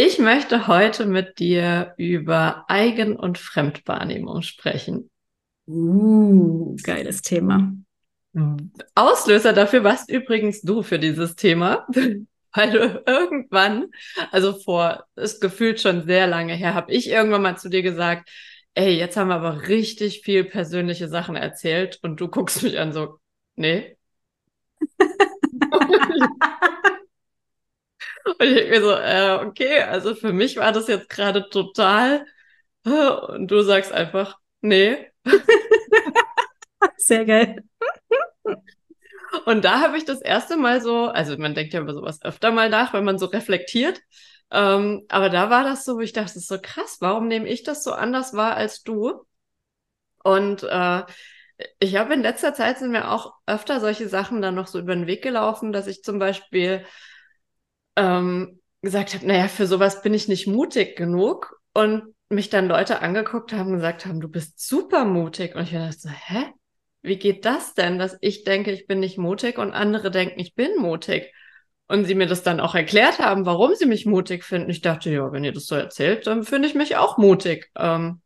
Ich möchte heute mit dir über Eigen- und Fremdwahrnehmung sprechen. Uh, geiles Thema. Auslöser dafür warst übrigens du für dieses Thema, weil du irgendwann, also vor, ist gefühlt schon sehr lange her, habe ich irgendwann mal zu dir gesagt, ey, jetzt haben wir aber richtig viel persönliche Sachen erzählt und du guckst mich an so, nee. Und ich denke mir so, äh, okay, also für mich war das jetzt gerade total. Äh, und du sagst einfach, nee. Sehr geil. Und da habe ich das erste Mal so, also man denkt ja über sowas öfter mal nach, wenn man so reflektiert. Ähm, aber da war das so, wo ich dachte, das ist so krass, warum nehme ich das so anders wahr als du? Und äh, ich habe in letzter Zeit sind mir auch öfter solche Sachen dann noch so über den Weg gelaufen, dass ich zum Beispiel ähm, gesagt habe, naja, für sowas bin ich nicht mutig genug und mich dann Leute angeguckt haben gesagt haben, du bist super mutig. Und ich dachte so, hä? Wie geht das denn, dass ich denke, ich bin nicht mutig und andere denken, ich bin mutig? Und sie mir das dann auch erklärt haben, warum sie mich mutig finden. Ich dachte, ja, wenn ihr das so erzählt, dann finde ich mich auch mutig. Ähm,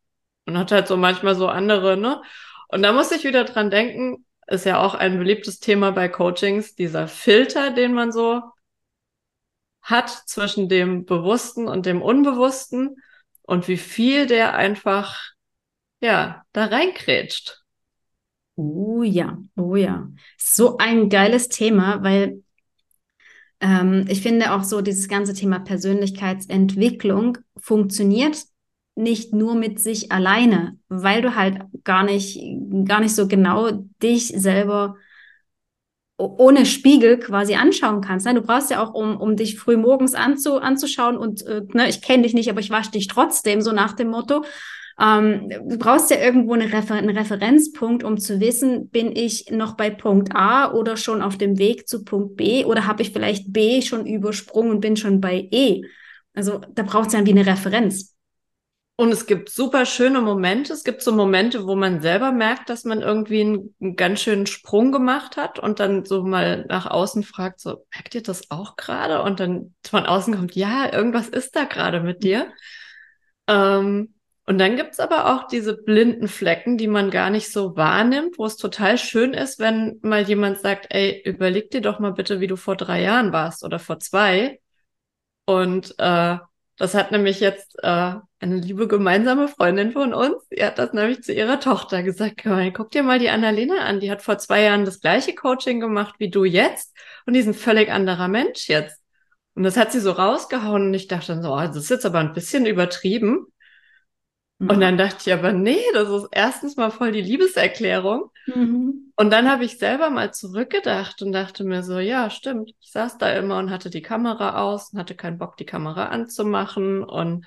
und hat halt so manchmal so andere, ne? Und da muss ich wieder dran denken, ist ja auch ein beliebtes Thema bei Coachings, dieser Filter, den man so hat zwischen dem Bewussten und dem Unbewussten und wie viel der einfach, ja, da reinkrätscht. Oh ja, oh ja. So ein geiles Thema, weil ähm, ich finde auch so dieses ganze Thema Persönlichkeitsentwicklung funktioniert nicht nur mit sich alleine, weil du halt gar nicht, gar nicht so genau dich selber ohne Spiegel quasi anschauen kannst. Ne? Du brauchst ja auch, um, um dich früh morgens anzu, anzuschauen und äh, ne, ich kenne dich nicht, aber ich wasche dich trotzdem, so nach dem Motto. Ähm, du brauchst ja irgendwo eine Refer einen Referenzpunkt, um zu wissen, bin ich noch bei Punkt A oder schon auf dem Weg zu Punkt B oder habe ich vielleicht B schon übersprungen und bin schon bei E. Also da braucht es ja wie eine Referenz. Und es gibt super schöne Momente. Es gibt so Momente, wo man selber merkt, dass man irgendwie einen, einen, ganz schönen Sprung gemacht hat und dann so mal nach außen fragt, so, merkt ihr das auch gerade? Und dann von außen kommt, ja, irgendwas ist da gerade mit dir. Ähm, und dann gibt's aber auch diese blinden Flecken, die man gar nicht so wahrnimmt, wo es total schön ist, wenn mal jemand sagt, ey, überleg dir doch mal bitte, wie du vor drei Jahren warst oder vor zwei. Und äh, das hat nämlich jetzt äh, eine liebe gemeinsame Freundin von uns, die hat das nämlich zu ihrer Tochter gesagt, guck dir mal die Annalena an, die hat vor zwei Jahren das gleiche Coaching gemacht wie du jetzt und die ist ein völlig anderer Mensch jetzt. Und das hat sie so rausgehauen und ich dachte dann so, oh, das ist jetzt aber ein bisschen übertrieben. Mhm. Und dann dachte ich aber, nee, das ist erstens mal voll die Liebeserklärung. Mhm. Und dann habe ich selber mal zurückgedacht und dachte mir so, ja, stimmt. Ich saß da immer und hatte die Kamera aus und hatte keinen Bock, die Kamera anzumachen. Und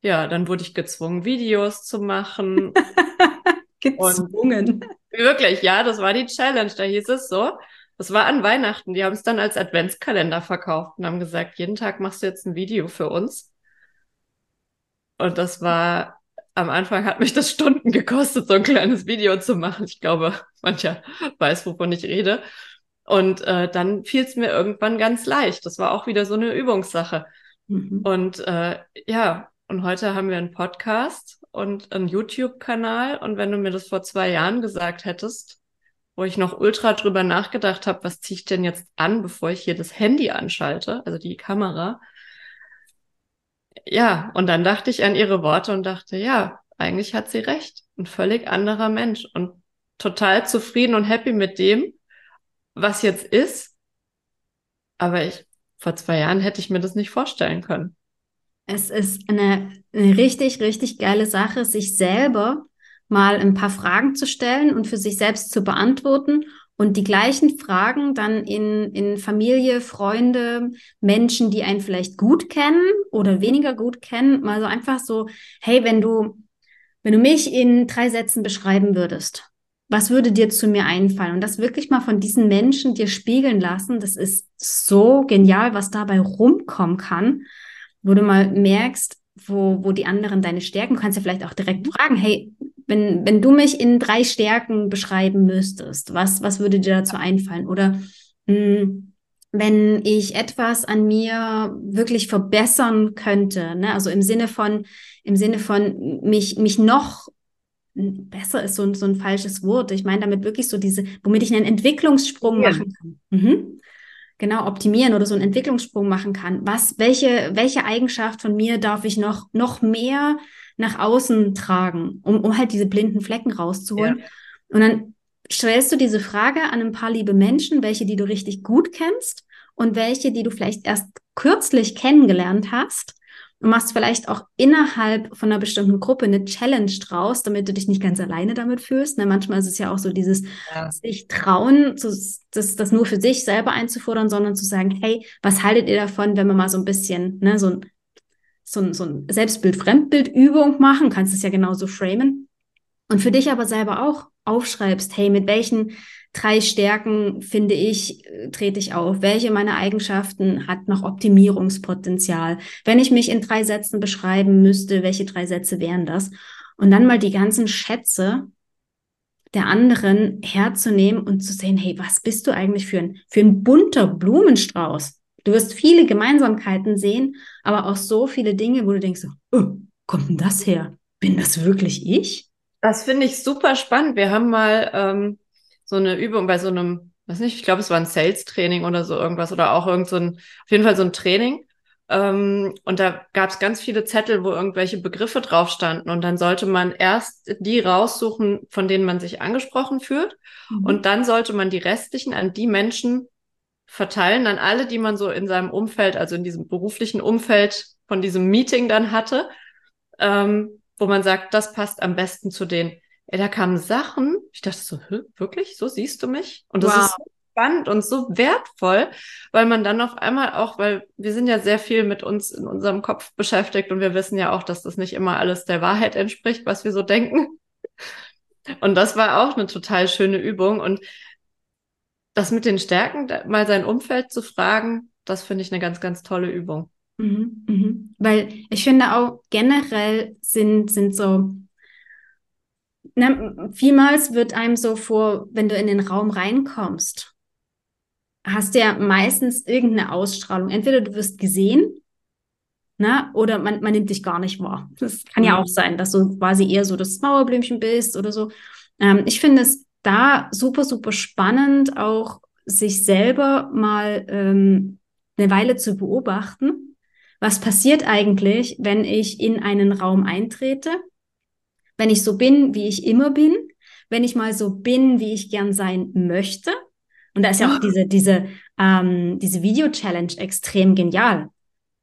ja, dann wurde ich gezwungen, Videos zu machen. gezwungen. Und wirklich, ja, das war die Challenge. Da hieß es so. Das war an Weihnachten. Die haben es dann als Adventskalender verkauft und haben gesagt, jeden Tag machst du jetzt ein Video für uns. Und das war am Anfang hat mich das Stunden gekostet, so ein kleines Video zu machen. Ich glaube, mancher weiß, wovon ich rede. Und äh, dann fiel es mir irgendwann ganz leicht. Das war auch wieder so eine Übungssache. Mhm. Und äh, ja, und heute haben wir einen Podcast und einen YouTube-Kanal. Und wenn du mir das vor zwei Jahren gesagt hättest, wo ich noch ultra drüber nachgedacht habe, was ziehe ich denn jetzt an, bevor ich hier das Handy anschalte, also die Kamera, ja, und dann dachte ich an ihre Worte und dachte, ja, eigentlich hat sie recht. Ein völlig anderer Mensch und total zufrieden und happy mit dem, was jetzt ist. Aber ich, vor zwei Jahren hätte ich mir das nicht vorstellen können. Es ist eine, eine richtig, richtig geile Sache, sich selber mal ein paar Fragen zu stellen und für sich selbst zu beantworten und die gleichen Fragen dann in, in Familie, Freunde, Menschen, die einen vielleicht gut kennen oder weniger gut kennen, mal so einfach so, hey, wenn du, wenn du mich in drei Sätzen beschreiben würdest, was würde dir zu mir einfallen? Und das wirklich mal von diesen Menschen dir spiegeln lassen, das ist so genial, was dabei rumkommen kann, wo du mal merkst, wo, wo die anderen deine Stärken, du kannst ja vielleicht auch direkt fragen, hey, wenn, wenn du mich in drei Stärken beschreiben müsstest, was, was würde dir dazu einfallen? Oder mh, hm, wenn ich etwas an mir wirklich verbessern könnte, ne? also im Sinne von, im Sinne von mich, mich noch besser ist so ein, so ein falsches Wort. Ich meine damit wirklich so diese, womit ich einen Entwicklungssprung ja. machen kann. Mhm. Genau, optimieren oder so einen Entwicklungssprung machen kann. Was, welche, welche Eigenschaft von mir darf ich noch, noch mehr nach außen tragen, um, um halt diese blinden Flecken rauszuholen. Ja. Und dann stellst du diese Frage an ein paar liebe Menschen, welche, die du richtig gut kennst und welche, die du vielleicht erst kürzlich kennengelernt hast. Und machst vielleicht auch innerhalb von einer bestimmten Gruppe eine Challenge draus, damit du dich nicht ganz alleine damit fühlst. Ne, manchmal ist es ja auch so dieses ja. sich trauen, das, das nur für sich selber einzufordern, sondern zu sagen, hey, was haltet ihr davon, wenn wir mal so ein bisschen, ne, so ein so ein, so ein Selbstbild-Fremdbild-Übung machen, kannst es ja genauso framen. Und für dich aber selber auch aufschreibst, hey, mit welchen drei Stärken finde ich, trete ich auf? Welche meiner Eigenschaften hat noch Optimierungspotenzial? Wenn ich mich in drei Sätzen beschreiben müsste, welche drei Sätze wären das? Und dann mal die ganzen Schätze der anderen herzunehmen und zu sehen, hey, was bist du eigentlich für ein, für ein bunter Blumenstrauß? Du wirst viele Gemeinsamkeiten sehen, aber auch so viele Dinge, wo du denkst, oh, kommt denn das her? Bin das wirklich ich? Das finde ich super spannend. Wir haben mal ähm, so eine Übung bei so einem, weiß nicht, ich glaube, es war ein Sales-Training oder so irgendwas oder auch irgend so ein, auf jeden Fall so ein Training. Ähm, und da gab es ganz viele Zettel, wo irgendwelche Begriffe drauf standen. Und dann sollte man erst die raussuchen, von denen man sich angesprochen fühlt. Mhm. Und dann sollte man die restlichen an die Menschen verteilen an alle, die man so in seinem Umfeld, also in diesem beruflichen Umfeld von diesem Meeting dann hatte, ähm, wo man sagt, das passt am besten zu denen. Ey, da kamen Sachen, ich dachte so, wirklich, so siehst du mich? Und das wow. ist so spannend und so wertvoll, weil man dann auf einmal auch, weil wir sind ja sehr viel mit uns in unserem Kopf beschäftigt und wir wissen ja auch, dass das nicht immer alles der Wahrheit entspricht, was wir so denken. Und das war auch eine total schöne Übung. Und das mit den Stärken, mal sein Umfeld zu fragen, das finde ich eine ganz, ganz tolle Übung. Mhm, mhm. Weil ich finde auch generell sind, sind so, na, vielmals wird einem so vor, wenn du in den Raum reinkommst, hast du ja meistens irgendeine Ausstrahlung. Entweder du wirst gesehen, na, oder man, man nimmt dich gar nicht wahr. Das kann mhm. ja auch sein, dass du quasi eher so das Mauerblümchen bist oder so. Ähm, ich finde es da super, super spannend, auch sich selber mal ähm, eine Weile zu beobachten. Was passiert eigentlich, wenn ich in einen Raum eintrete? Wenn ich so bin, wie ich immer bin? Wenn ich mal so bin, wie ich gern sein möchte? Und da ist ja auch diese, diese, ähm, diese Video-Challenge extrem genial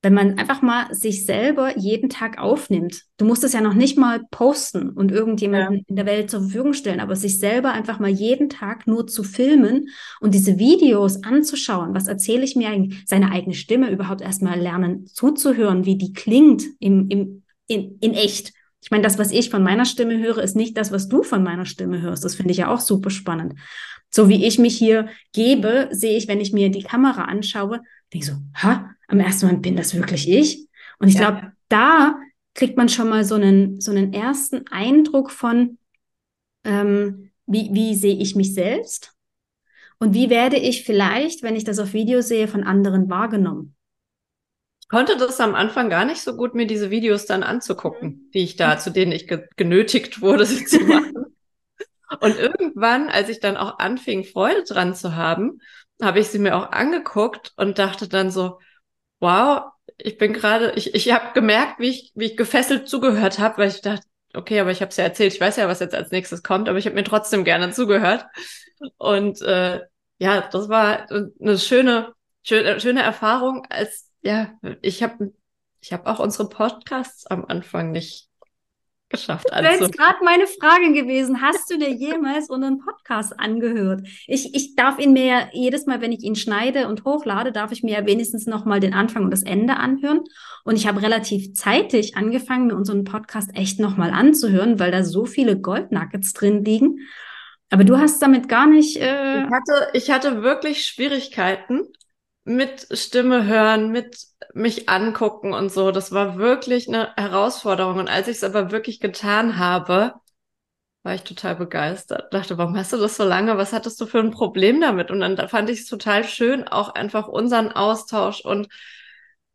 wenn man einfach mal sich selber jeden Tag aufnimmt. Du musst es ja noch nicht mal posten und irgendjemanden ja. in der Welt zur Verfügung stellen, aber sich selber einfach mal jeden Tag nur zu filmen und diese Videos anzuschauen. Was erzähle ich mir eigentlich? Seine eigene Stimme überhaupt erstmal lernen zuzuhören, wie die klingt im, im, in, in echt. Ich meine, das, was ich von meiner Stimme höre, ist nicht das, was du von meiner Stimme hörst. Das finde ich ja auch super spannend. So wie ich mich hier gebe, sehe ich, wenn ich mir die Kamera anschaue, denke so, ha, am ersten Mal bin das wirklich ich? Und ich ja. glaube, da kriegt man schon mal so einen, so einen ersten Eindruck von, ähm, wie, wie sehe ich mich selbst? Und wie werde ich vielleicht, wenn ich das auf Video sehe, von anderen wahrgenommen? Ich konnte das am Anfang gar nicht so gut, mir diese Videos dann anzugucken, die ich da, zu denen ich ge genötigt wurde, sie zu machen. Und irgendwann, als ich dann auch anfing, Freude dran zu haben, habe ich sie mir auch angeguckt und dachte dann so, wow, ich bin gerade, ich, ich habe gemerkt, wie ich, wie ich gefesselt zugehört habe, weil ich dachte, okay, aber ich habe es ja erzählt, ich weiß ja, was jetzt als nächstes kommt, aber ich habe mir trotzdem gerne zugehört. Und äh, ja, das war eine schöne, schöne, schöne Erfahrung, als ja, ich habe ich hab auch unsere Podcasts am Anfang nicht geschafft Das wäre jetzt gerade meine Frage gewesen. Hast du dir jemals unseren Podcast angehört? Ich, ich darf ihn mir ja jedes Mal, wenn ich ihn schneide und hochlade, darf ich mir ja wenigstens nochmal den Anfang und das Ende anhören. Und ich habe relativ zeitig angefangen, mir unseren Podcast echt nochmal anzuhören, weil da so viele Goldnuggets drin liegen. Aber du hast damit gar nicht. Äh ich, hatte, ich hatte wirklich Schwierigkeiten mit Stimme hören, mit mich angucken und so. Das war wirklich eine Herausforderung. Und als ich es aber wirklich getan habe, war ich total begeistert. Dachte, warum hast du das so lange? Was hattest du für ein Problem damit? Und dann fand ich es total schön, auch einfach unseren Austausch und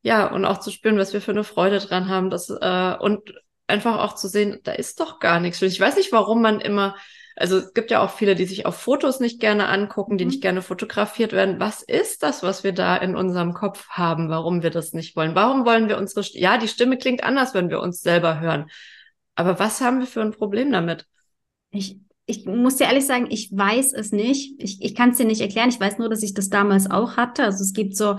ja, und auch zu spüren, was wir für eine Freude dran haben. Das, äh, und einfach auch zu sehen, da ist doch gar nichts. Ich weiß nicht, warum man immer also es gibt ja auch viele, die sich auf Fotos nicht gerne angucken, die mhm. nicht gerne fotografiert werden. Was ist das, was wir da in unserem Kopf haben, warum wir das nicht wollen? Warum wollen wir unsere, St ja, die Stimme klingt anders, wenn wir uns selber hören. Aber was haben wir für ein Problem damit? Ich, ich muss dir ehrlich sagen, ich weiß es nicht. Ich, ich kann es dir nicht erklären. Ich weiß nur, dass ich das damals auch hatte. Also es gibt so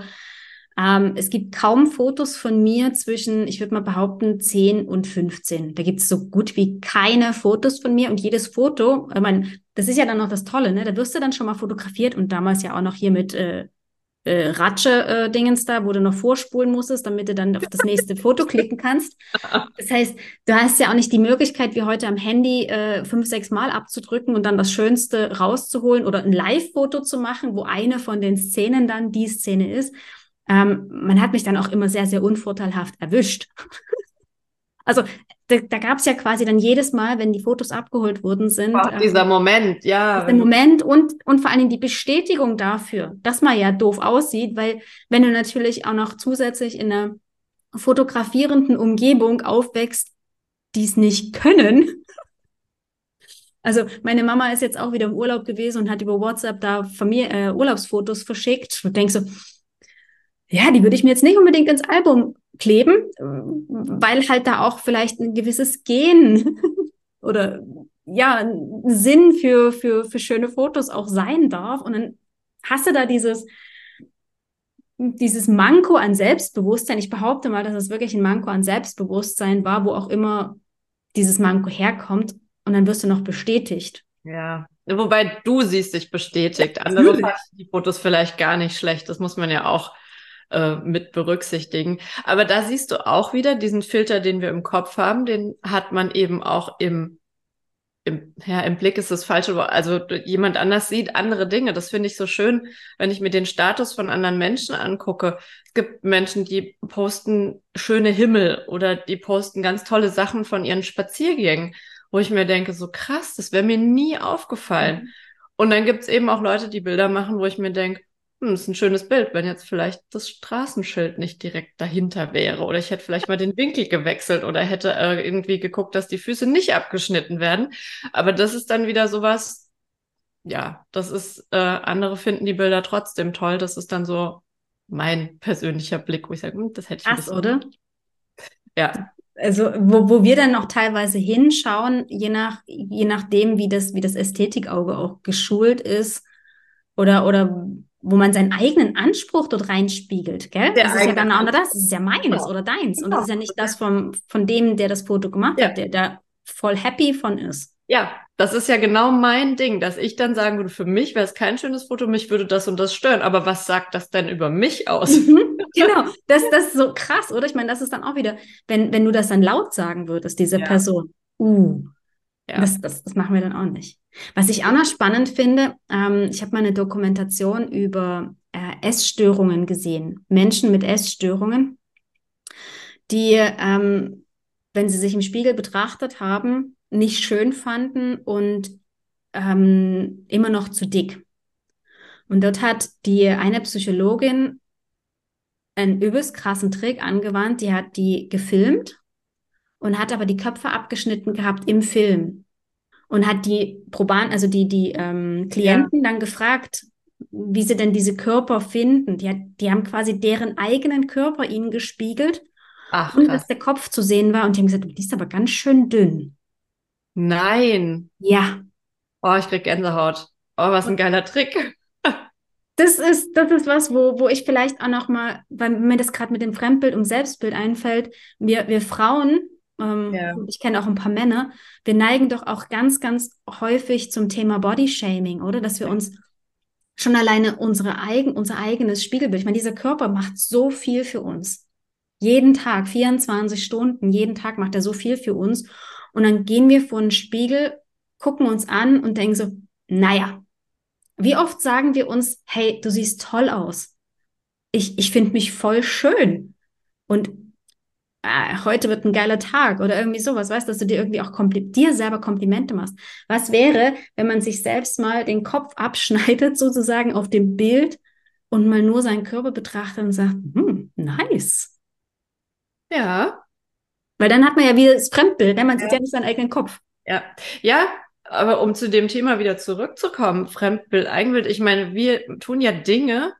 ähm, es gibt kaum Fotos von mir zwischen, ich würde mal behaupten, 10 und 15. Da gibt es so gut wie keine Fotos von mir und jedes Foto, ich meine, das ist ja dann noch das Tolle, ne? Da wirst du dann schon mal fotografiert und damals ja auch noch hier mit äh, äh, Ratsche-Dingens äh, da, wo du noch vorspulen musstest, damit du dann auf das nächste Foto klicken kannst. Das heißt, du hast ja auch nicht die Möglichkeit, wie heute am Handy äh, fünf, sechs Mal abzudrücken und dann das Schönste rauszuholen oder ein Live-Foto zu machen, wo eine von den Szenen dann die Szene ist. Ähm, man hat mich dann auch immer sehr, sehr unvorteilhaft erwischt. also da, da gab es ja quasi dann jedes Mal, wenn die Fotos abgeholt worden sind. Auch dieser ähm, Moment, ja. Der Moment und, und vor allen Dingen die Bestätigung dafür, dass man ja doof aussieht, weil wenn du natürlich auch noch zusätzlich in einer fotografierenden Umgebung aufwächst, die es nicht können. Also meine Mama ist jetzt auch wieder im Urlaub gewesen und hat über WhatsApp da Familie, äh, Urlaubsfotos verschickt. Und denkst so, ja, die würde ich mir jetzt nicht unbedingt ins Album kleben, weil halt da auch vielleicht ein gewisses Gen oder ja, ein Sinn für, für, für schöne Fotos auch sein darf. Und dann hast du da dieses, dieses Manko an Selbstbewusstsein. Ich behaupte mal, dass es wirklich ein Manko an Selbstbewusstsein war, wo auch immer dieses Manko herkommt. Und dann wirst du noch bestätigt. Ja, wobei du siehst dich bestätigt. Andere fanden die Fotos vielleicht gar nicht schlecht. Das muss man ja auch äh, mit berücksichtigen. Aber da siehst du auch wieder diesen Filter, den wir im Kopf haben, den hat man eben auch im im, ja, im Blick ist das falsche Wort. Also jemand anders sieht andere Dinge. Das finde ich so schön, wenn ich mir den Status von anderen Menschen angucke. Es gibt Menschen, die posten schöne Himmel oder die posten ganz tolle Sachen von ihren Spaziergängen, wo ich mir denke, so krass, das wäre mir nie aufgefallen. Mhm. Und dann gibt es eben auch Leute, die Bilder machen, wo ich mir denke, hm, das ist ein schönes Bild, wenn jetzt vielleicht das Straßenschild nicht direkt dahinter wäre oder ich hätte vielleicht mal den Winkel gewechselt oder hätte äh, irgendwie geguckt, dass die Füße nicht abgeschnitten werden. Aber das ist dann wieder sowas, ja, das ist, äh, andere finden die Bilder trotzdem toll. Das ist dann so mein persönlicher Blick, wo ich sage, hm, das hätte ich Krass, oder? Ja. Also, wo, wo wir dann noch teilweise hinschauen, je nach, je nachdem, wie das, wie das Ästhetikauge auch geschult ist, oder, oder wo man seinen eigenen Anspruch dort reinspiegelt, gell? Der das ist ja dann auch das, das ist ja meines ja. oder deins. Und das ist ja nicht das vom, von dem, der das Foto gemacht ja. hat, der da voll happy von ist. Ja, das ist ja genau mein Ding, dass ich dann sagen würde, für mich wäre es kein schönes Foto, mich würde das und das stören. Aber was sagt das denn über mich aus? Mhm, genau, das, das ist so krass, oder? Ich meine, das ist dann auch wieder, wenn, wenn du das dann laut sagen würdest, diese ja. Person. Uh, ja. Das, das, das machen wir dann auch nicht. Was ich auch noch spannend finde, ähm, ich habe mal eine Dokumentation über äh, Essstörungen gesehen. Menschen mit Essstörungen, die, ähm, wenn sie sich im Spiegel betrachtet haben, nicht schön fanden und ähm, immer noch zu dick. Und dort hat die eine Psychologin einen übelst krassen Trick angewandt. Die hat die gefilmt und hat aber die Köpfe abgeschnitten gehabt im Film und hat die Probanden, also die, die ähm, Klienten ja. dann gefragt, wie sie denn diese Körper finden. Die, hat, die haben quasi deren eigenen Körper ihnen gespiegelt, Ach, ohne dass der Kopf zu sehen war. Und die haben gesagt, die ist aber ganz schön dünn. Nein. Ja. Oh, ich krieg Gänsehaut. Oh, was ein geiler Trick. Das ist, das ist was, wo, wo ich vielleicht auch noch mal, weil mir das gerade mit dem Fremdbild und Selbstbild einfällt, wir, wir Frauen ähm, ja. ich kenne auch ein paar Männer, wir neigen doch auch ganz, ganz häufig zum Thema Bodyshaming, oder? Dass wir uns schon alleine unsere eigen, unser eigenes Spiegelbild, ich meine, dieser Körper macht so viel für uns. Jeden Tag, 24 Stunden, jeden Tag macht er so viel für uns. Und dann gehen wir vor den Spiegel, gucken uns an und denken so, naja, wie oft sagen wir uns, hey, du siehst toll aus. Ich, ich finde mich voll schön. Und äh, heute wird ein geiler Tag oder irgendwie sowas, weißt du, dass du dir irgendwie auch dir selber Komplimente machst. Was wäre, wenn man sich selbst mal den Kopf abschneidet, sozusagen auf dem Bild und mal nur seinen Körper betrachtet und sagt, hm, nice. Ja. Weil dann hat man ja wieder das Fremdbild, ne? man sieht ja nicht seinen eigenen Kopf. Ja, ja, aber um zu dem Thema wieder zurückzukommen, Fremdbild, Eigenbild, ich meine, wir tun ja Dinge,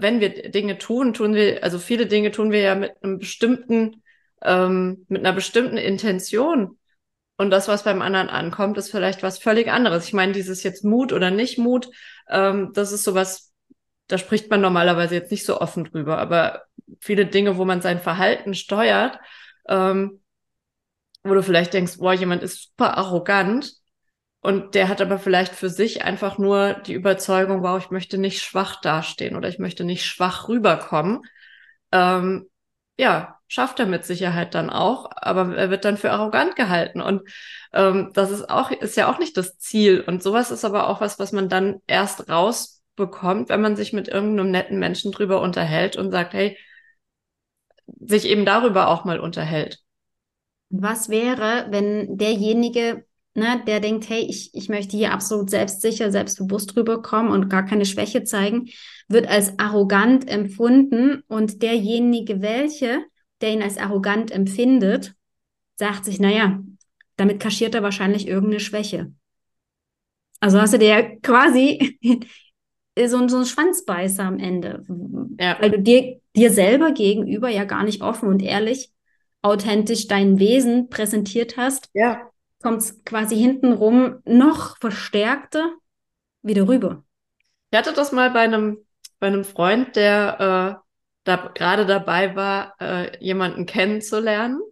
wenn wir Dinge tun, tun wir, also viele Dinge tun wir ja mit einem bestimmten, ähm, mit einer bestimmten Intention. Und das, was beim anderen ankommt, ist vielleicht was völlig anderes. Ich meine, dieses jetzt Mut oder nicht Mut, ähm, das ist sowas, da spricht man normalerweise jetzt nicht so offen drüber, aber viele Dinge, wo man sein Verhalten steuert, ähm, wo du vielleicht denkst, boah, jemand ist super arrogant, und der hat aber vielleicht für sich einfach nur die Überzeugung, wow, ich möchte nicht schwach dastehen oder ich möchte nicht schwach rüberkommen. Ähm, ja, schafft er mit Sicherheit dann auch, aber er wird dann für arrogant gehalten. Und ähm, das ist auch, ist ja auch nicht das Ziel. Und sowas ist aber auch was, was man dann erst rausbekommt, wenn man sich mit irgendeinem netten Menschen drüber unterhält und sagt, hey, sich eben darüber auch mal unterhält. Was wäre, wenn derjenige ne, der denkt, hey, ich, ich möchte hier absolut selbstsicher, selbstbewusst rüberkommen und gar keine Schwäche zeigen, wird als arrogant empfunden und derjenige, welche, der ihn als arrogant empfindet, sagt sich, naja, damit kaschiert er wahrscheinlich irgendeine Schwäche. Also hast du dir quasi so, so einen Schwanzbeißer am Ende. Ja. Weil du dir, dir selber gegenüber ja gar nicht offen und ehrlich, authentisch dein Wesen präsentiert hast. Ja kommt es quasi hintenrum noch verstärkter wieder rüber. Ich hatte das mal bei einem, bei einem Freund, der äh, da gerade dabei war, äh, jemanden kennenzulernen.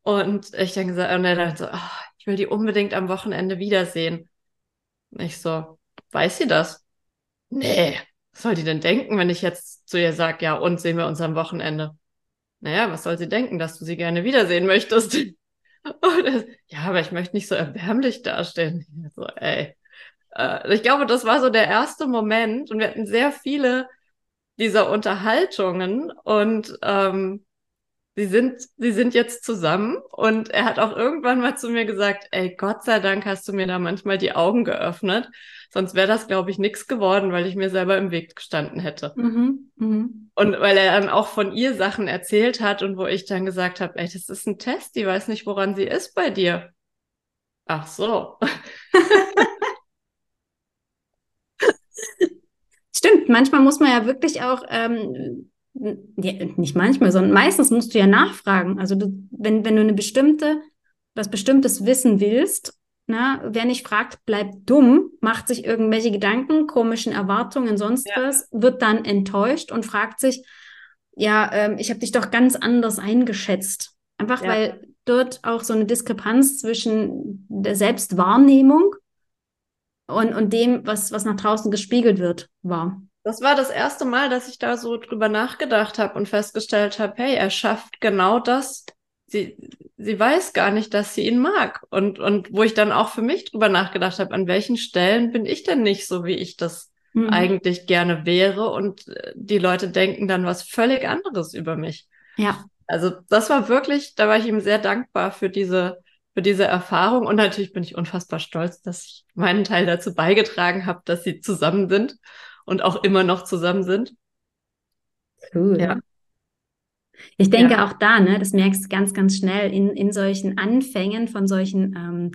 Und ich dann gesagt, und er dachte so, oh, ich will die unbedingt am Wochenende wiedersehen. Und ich so, weiß sie das? Nee, was soll die denn denken, wenn ich jetzt zu ihr sage, ja, und sehen wir uns am Wochenende? Naja, was soll sie denken, dass du sie gerne wiedersehen möchtest? Und ja, aber ich möchte nicht so erbärmlich dastehen. So, ey. Äh, ich glaube, das war so der erste Moment und wir hatten sehr viele dieser Unterhaltungen und ähm, sie sind, sie sind jetzt zusammen und er hat auch irgendwann mal zu mir gesagt, ey, Gott sei Dank hast du mir da manchmal die Augen geöffnet. Sonst wäre das, glaube ich, nichts geworden, weil ich mir selber im Weg gestanden hätte. Mhm, mh. Und weil er dann auch von ihr Sachen erzählt hat und wo ich dann gesagt habe, ey, das ist ein Test, die weiß nicht, woran sie ist bei dir. Ach so. Stimmt, manchmal muss man ja wirklich auch ähm, ja, nicht manchmal, sondern meistens musst du ja nachfragen. Also du, wenn, wenn du eine bestimmte, was bestimmtes wissen willst, na, wer nicht fragt, bleibt dumm, macht sich irgendwelche Gedanken, komischen Erwartungen, sonst ja. was, wird dann enttäuscht und fragt sich, ja, ähm, ich habe dich doch ganz anders eingeschätzt. Einfach ja. weil dort auch so eine Diskrepanz zwischen der Selbstwahrnehmung und, und dem, was, was nach draußen gespiegelt wird, war. Das war das erste Mal, dass ich da so drüber nachgedacht habe und festgestellt habe, hey, er schafft genau das. Sie, sie weiß gar nicht, dass sie ihn mag. Und, und wo ich dann auch für mich drüber nachgedacht habe, an welchen Stellen bin ich denn nicht so, wie ich das mhm. eigentlich gerne wäre. Und äh, die Leute denken dann was völlig anderes über mich. Ja. Also das war wirklich, da war ich ihm sehr dankbar für diese, für diese Erfahrung. Und natürlich bin ich unfassbar stolz, dass ich meinen Teil dazu beigetragen habe, dass sie zusammen sind und auch immer noch zusammen sind. Cool. Ja. Ich denke ja. auch da, ne, das merkst du ganz, ganz schnell in, in solchen Anfängen von solchen ähm,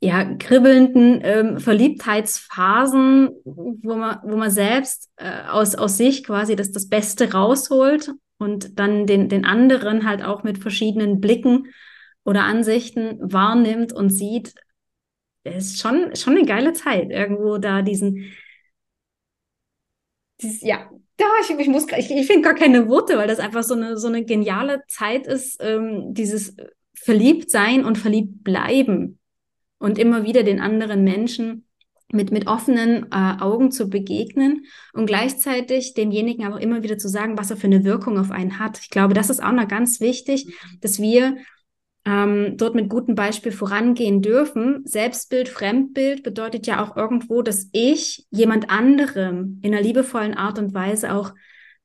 ja, kribbelnden ähm, Verliebtheitsphasen, wo man, wo man selbst äh, aus, aus sich quasi das, das Beste rausholt und dann den, den anderen halt auch mit verschiedenen Blicken oder Ansichten wahrnimmt und sieht, es ist schon, schon eine geile Zeit, irgendwo da diesen, dieses, ja, da, ich, ich muss, ich, ich finde gar keine Worte, weil das einfach so eine, so eine geniale Zeit ist, ähm, dieses verliebt sein und verliebt bleiben und immer wieder den anderen Menschen mit, mit offenen äh, Augen zu begegnen und gleichzeitig demjenigen aber immer wieder zu sagen, was er für eine Wirkung auf einen hat. Ich glaube, das ist auch noch ganz wichtig, dass wir ähm, dort mit gutem Beispiel vorangehen dürfen. Selbstbild, Fremdbild bedeutet ja auch irgendwo, dass ich jemand anderem in einer liebevollen Art und Weise auch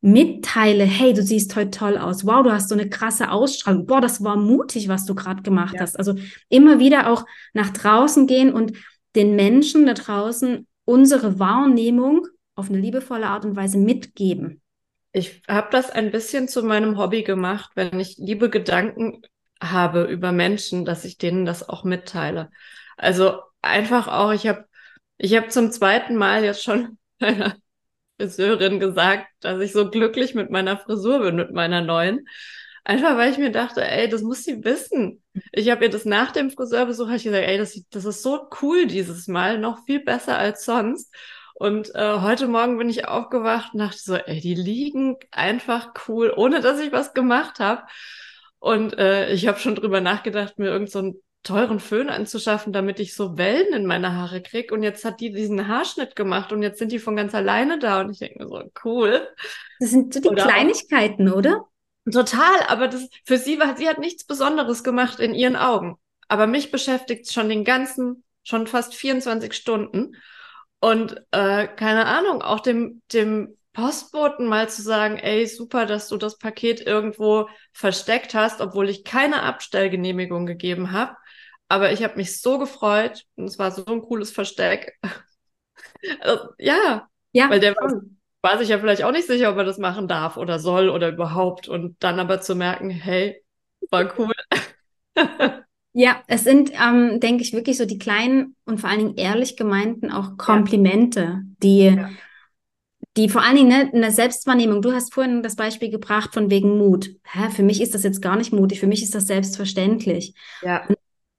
mitteile, hey, du siehst heute toll aus, wow, du hast so eine krasse Ausstrahlung, boah, das war mutig, was du gerade gemacht ja. hast. Also immer wieder auch nach draußen gehen und den Menschen da draußen unsere Wahrnehmung auf eine liebevolle Art und Weise mitgeben. Ich habe das ein bisschen zu meinem Hobby gemacht, wenn ich liebe Gedanken habe über Menschen, dass ich denen das auch mitteile. Also einfach auch, ich habe ich hab zum zweiten Mal jetzt schon meiner Friseurin gesagt, dass ich so glücklich mit meiner Frisur bin, mit meiner neuen. Einfach weil ich mir dachte, ey, das muss sie wissen. Ich habe ihr das nach dem Friseurbesuch ich gesagt, ey, das, das ist so cool dieses Mal, noch viel besser als sonst. Und äh, heute Morgen bin ich aufgewacht und dachte so, ey, die liegen einfach cool, ohne dass ich was gemacht habe. Und äh, ich habe schon drüber nachgedacht, mir irgend so einen teuren Föhn anzuschaffen, damit ich so Wellen in meine Haare krieg. Und jetzt hat die diesen Haarschnitt gemacht und jetzt sind die von ganz alleine da. Und ich denke mir so, cool. Das sind so die oder Kleinigkeiten, auch, oder? Total, aber das für sie war, sie hat nichts Besonderes gemacht in ihren Augen. Aber mich beschäftigt schon den ganzen, schon fast 24 Stunden. Und äh, keine Ahnung, auch dem, dem Postboten mal zu sagen, ey, super, dass du das Paket irgendwo versteckt hast, obwohl ich keine Abstellgenehmigung gegeben habe. Aber ich habe mich so gefreut und es war so ein cooles Versteck. also, ja, ja, weil der war, war sich ja vielleicht auch nicht sicher, ob er das machen darf oder soll oder überhaupt. Und dann aber zu merken, hey, war cool. Ja, es sind, ähm, denke ich, wirklich so die kleinen und vor allen Dingen ehrlich gemeinten auch Komplimente, die ja die vor allen Dingen ne, eine Selbstwahrnehmung. Du hast vorhin das Beispiel gebracht von wegen Mut. Hä, für mich ist das jetzt gar nicht mutig, für mich ist das selbstverständlich. Ja.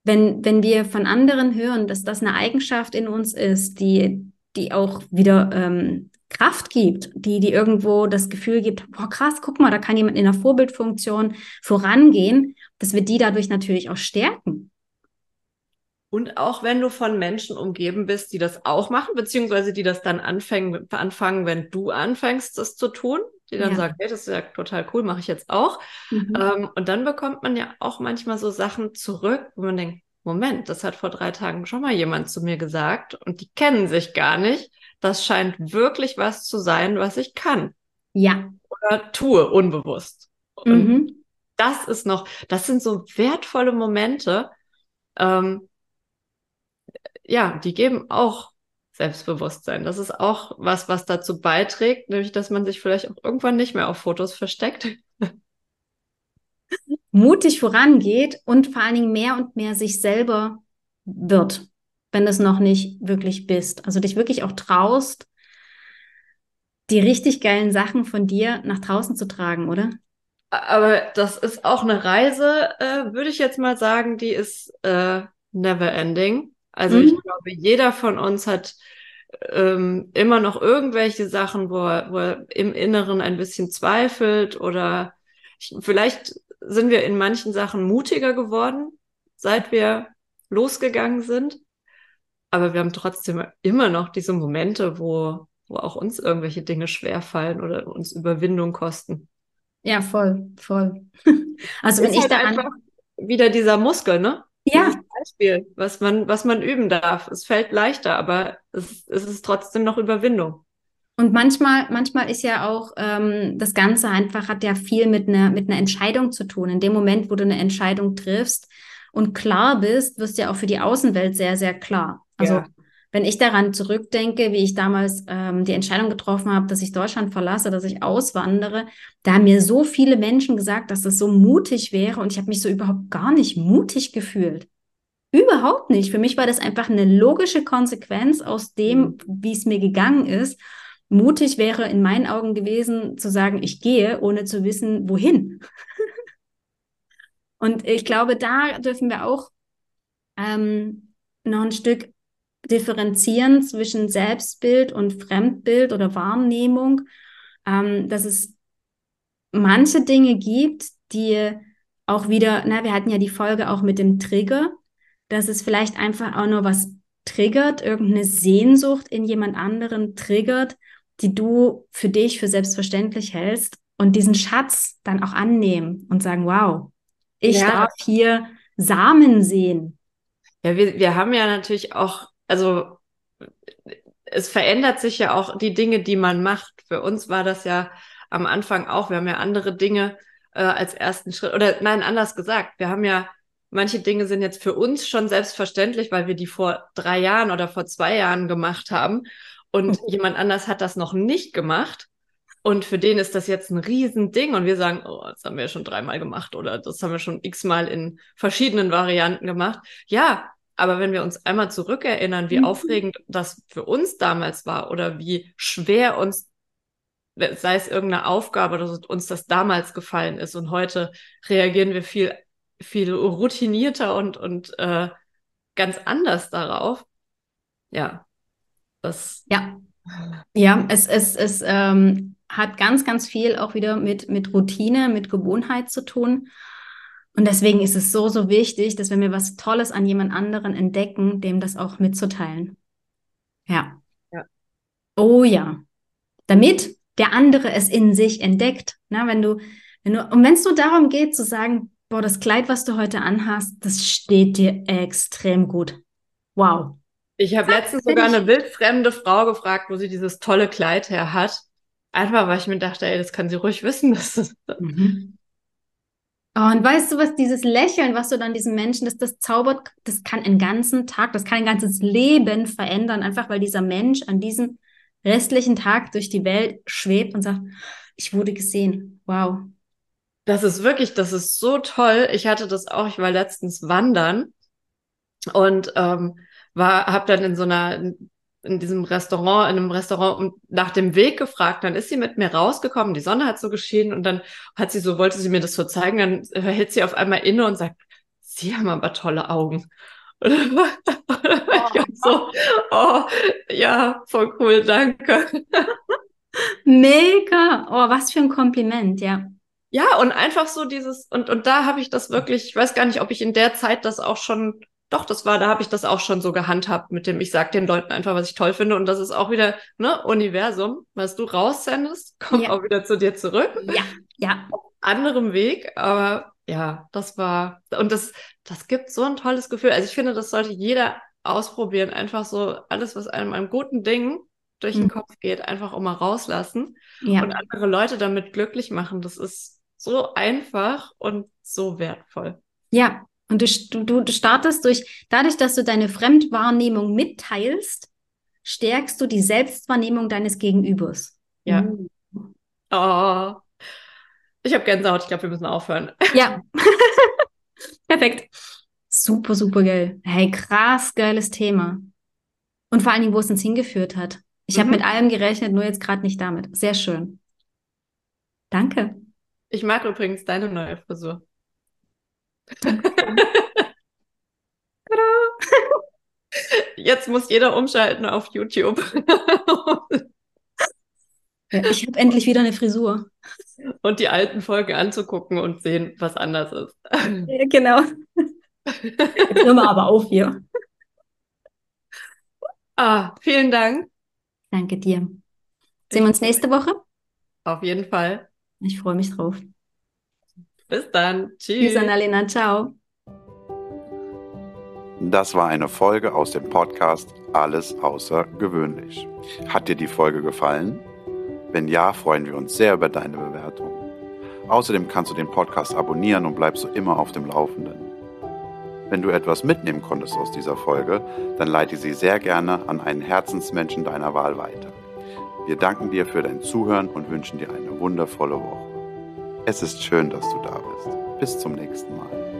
wenn, wenn wir von anderen hören, dass das eine Eigenschaft in uns ist, die, die auch wieder ähm, Kraft gibt, die, die irgendwo das Gefühl gibt, boah, krass, guck mal, da kann jemand in einer Vorbildfunktion vorangehen, dass wir die dadurch natürlich auch stärken. Und auch wenn du von Menschen umgeben bist, die das auch machen, beziehungsweise die das dann anfangen, anfangen wenn du anfängst, das zu tun, die dann ja. sagen, hey, das ist ja total cool, mache ich jetzt auch. Mhm. Ähm, und dann bekommt man ja auch manchmal so Sachen zurück, wo man denkt, Moment, das hat vor drei Tagen schon mal jemand zu mir gesagt und die kennen sich gar nicht. Das scheint wirklich was zu sein, was ich kann. Ja. Oder tue, unbewusst. Und mhm. das ist noch, das sind so wertvolle Momente, ähm, ja, die geben auch Selbstbewusstsein. Das ist auch was, was dazu beiträgt, nämlich, dass man sich vielleicht auch irgendwann nicht mehr auf Fotos versteckt. Mutig vorangeht und vor allen Dingen mehr und mehr sich selber wird, wenn es noch nicht wirklich bist. Also dich wirklich auch traust, die richtig geilen Sachen von dir nach draußen zu tragen, oder? Aber das ist auch eine Reise, äh, würde ich jetzt mal sagen, die ist äh, never ending. Also mhm. ich glaube, jeder von uns hat ähm, immer noch irgendwelche Sachen, wo er, wo er im Inneren ein bisschen zweifelt oder ich, vielleicht sind wir in manchen Sachen mutiger geworden, seit wir losgegangen sind. Aber wir haben trotzdem immer noch diese Momente, wo, wo auch uns irgendwelche Dinge schwerfallen oder uns Überwindung kosten. Ja, voll, voll. Also wenn ich halt da einfach wieder dieser Muskel, ne? Ja. Beispiel, was man, was man üben darf. Es fällt leichter, aber es, es ist trotzdem noch Überwindung. Und manchmal, manchmal ist ja auch ähm, das Ganze einfach, hat ja viel mit einer mit einer Entscheidung zu tun. In dem Moment, wo du eine Entscheidung triffst und klar bist, wirst du ja auch für die Außenwelt sehr, sehr klar. Also ja wenn ich daran zurückdenke, wie ich damals ähm, die Entscheidung getroffen habe, dass ich Deutschland verlasse, dass ich auswandere, da haben mir so viele Menschen gesagt, dass das so mutig wäre und ich habe mich so überhaupt gar nicht mutig gefühlt. Überhaupt nicht. Für mich war das einfach eine logische Konsequenz aus dem, mhm. wie es mir gegangen ist. Mutig wäre in meinen Augen gewesen, zu sagen, ich gehe, ohne zu wissen, wohin. und ich glaube, da dürfen wir auch ähm, noch ein Stück differenzieren zwischen Selbstbild und Fremdbild oder Wahrnehmung, ähm, dass es manche Dinge gibt, die auch wieder, na, wir hatten ja die Folge auch mit dem Trigger, dass es vielleicht einfach auch nur was triggert, irgendeine Sehnsucht in jemand anderen triggert, die du für dich für selbstverständlich hältst und diesen Schatz dann auch annehmen und sagen, wow, ich ja. darf hier Samen sehen. Ja, wir, wir haben ja natürlich auch, also es verändert sich ja auch die Dinge, die man macht. Für uns war das ja am Anfang auch, wir haben ja andere Dinge äh, als ersten Schritt, oder nein, anders gesagt, wir haben ja, manche Dinge sind jetzt für uns schon selbstverständlich, weil wir die vor drei Jahren oder vor zwei Jahren gemacht haben und mhm. jemand anders hat das noch nicht gemacht. Und für den ist das jetzt ein Riesending und wir sagen, oh, das haben wir ja schon dreimal gemacht oder das haben wir schon x-mal in verschiedenen Varianten gemacht. Ja, aber wenn wir uns einmal zurückerinnern, wie mhm. aufregend das für uns damals war oder wie schwer uns, sei es irgendeine Aufgabe oder uns das damals gefallen ist und heute reagieren wir viel, viel routinierter und, und äh, ganz anders darauf. Ja, das. Ja. Ja, es, es, es ähm, hat ganz, ganz viel auch wieder mit, mit Routine, mit Gewohnheit zu tun. Und deswegen ist es so, so wichtig, dass wenn wir was Tolles an jemand anderen entdecken, dem das auch mitzuteilen. Ja. ja. Oh ja. Damit der andere es in sich entdeckt. Na, wenn du, wenn du, und wenn es nur darum geht, zu sagen, boah, das Kleid, was du heute anhast, das steht dir extrem gut. Wow. Ich habe letztens sogar eine wildfremde Frau gefragt, wo sie dieses tolle Kleid her hat. Einfach, weil ich mir dachte, ey, das kann sie ruhig wissen. Dass das mhm. Oh, und weißt du, was dieses Lächeln, was du dann diesem Menschen, das, das zaubert, das kann einen ganzen Tag, das kann ein ganzes Leben verändern, einfach weil dieser Mensch an diesem restlichen Tag durch die Welt schwebt und sagt, ich wurde gesehen. Wow. Das ist wirklich, das ist so toll. Ich hatte das auch, ich war letztens wandern und ähm, war, habe dann in so einer in diesem Restaurant, in einem Restaurant nach dem Weg gefragt. Dann ist sie mit mir rausgekommen, die Sonne hat so geschienen und dann hat sie so, wollte sie mir das so zeigen, dann hält sie auf einmal inne und sagt, Sie haben aber tolle Augen. Und war ich so, oh, ja, voll cool, danke. Mega. Oh, was für ein Kompliment, ja. Ja, und einfach so dieses, und, und da habe ich das wirklich, ich weiß gar nicht, ob ich in der Zeit das auch schon doch, das war, da habe ich das auch schon so gehandhabt mit dem, ich sag den Leuten einfach, was ich toll finde. Und das ist auch wieder, ne, Universum, was du raussendest, kommt ja. auch wieder zu dir zurück. Ja, ja. Auf anderem Weg, aber ja, das war, und das, das gibt so ein tolles Gefühl. Also ich finde, das sollte jeder ausprobieren. Einfach so alles, was einem an guten Dingen durch den mhm. Kopf geht, einfach auch mal rauslassen ja. und andere Leute damit glücklich machen. Das ist so einfach und so wertvoll. Ja, und du, du, du startest durch, dadurch, dass du deine Fremdwahrnehmung mitteilst, stärkst du die Selbstwahrnehmung deines Gegenübers. Ja. Uh. Oh. Ich habe Gänsehaut, ich glaube, wir müssen aufhören. Ja. Perfekt. Super, super geil. Hey, krass geiles Thema. Und vor allen Dingen, wo es uns hingeführt hat. Ich mhm. habe mit allem gerechnet, nur jetzt gerade nicht damit. Sehr schön. Danke. Ich mag übrigens deine neue Frisur. Jetzt muss jeder umschalten auf YouTube. ich habe endlich wieder eine Frisur. Und die alten Folgen anzugucken und sehen, was anders ist. Genau. Jetzt hören wir aber auf hier. Ah, vielen Dank. Danke dir. Sehen wir uns nächste Woche? Auf jeden Fall. Ich freue mich drauf. Bis dann. Tschüss. Tschüss, Annalena. Ciao. Das war eine Folge aus dem Podcast Alles außergewöhnlich. Hat dir die Folge gefallen? Wenn ja, freuen wir uns sehr über deine Bewertung. Außerdem kannst du den Podcast abonnieren und bleibst so immer auf dem Laufenden. Wenn du etwas mitnehmen konntest aus dieser Folge, dann leite sie sehr gerne an einen Herzensmenschen deiner Wahl weiter. Wir danken dir für dein Zuhören und wünschen dir eine wundervolle Woche. Es ist schön, dass du da bist. Bis zum nächsten Mal.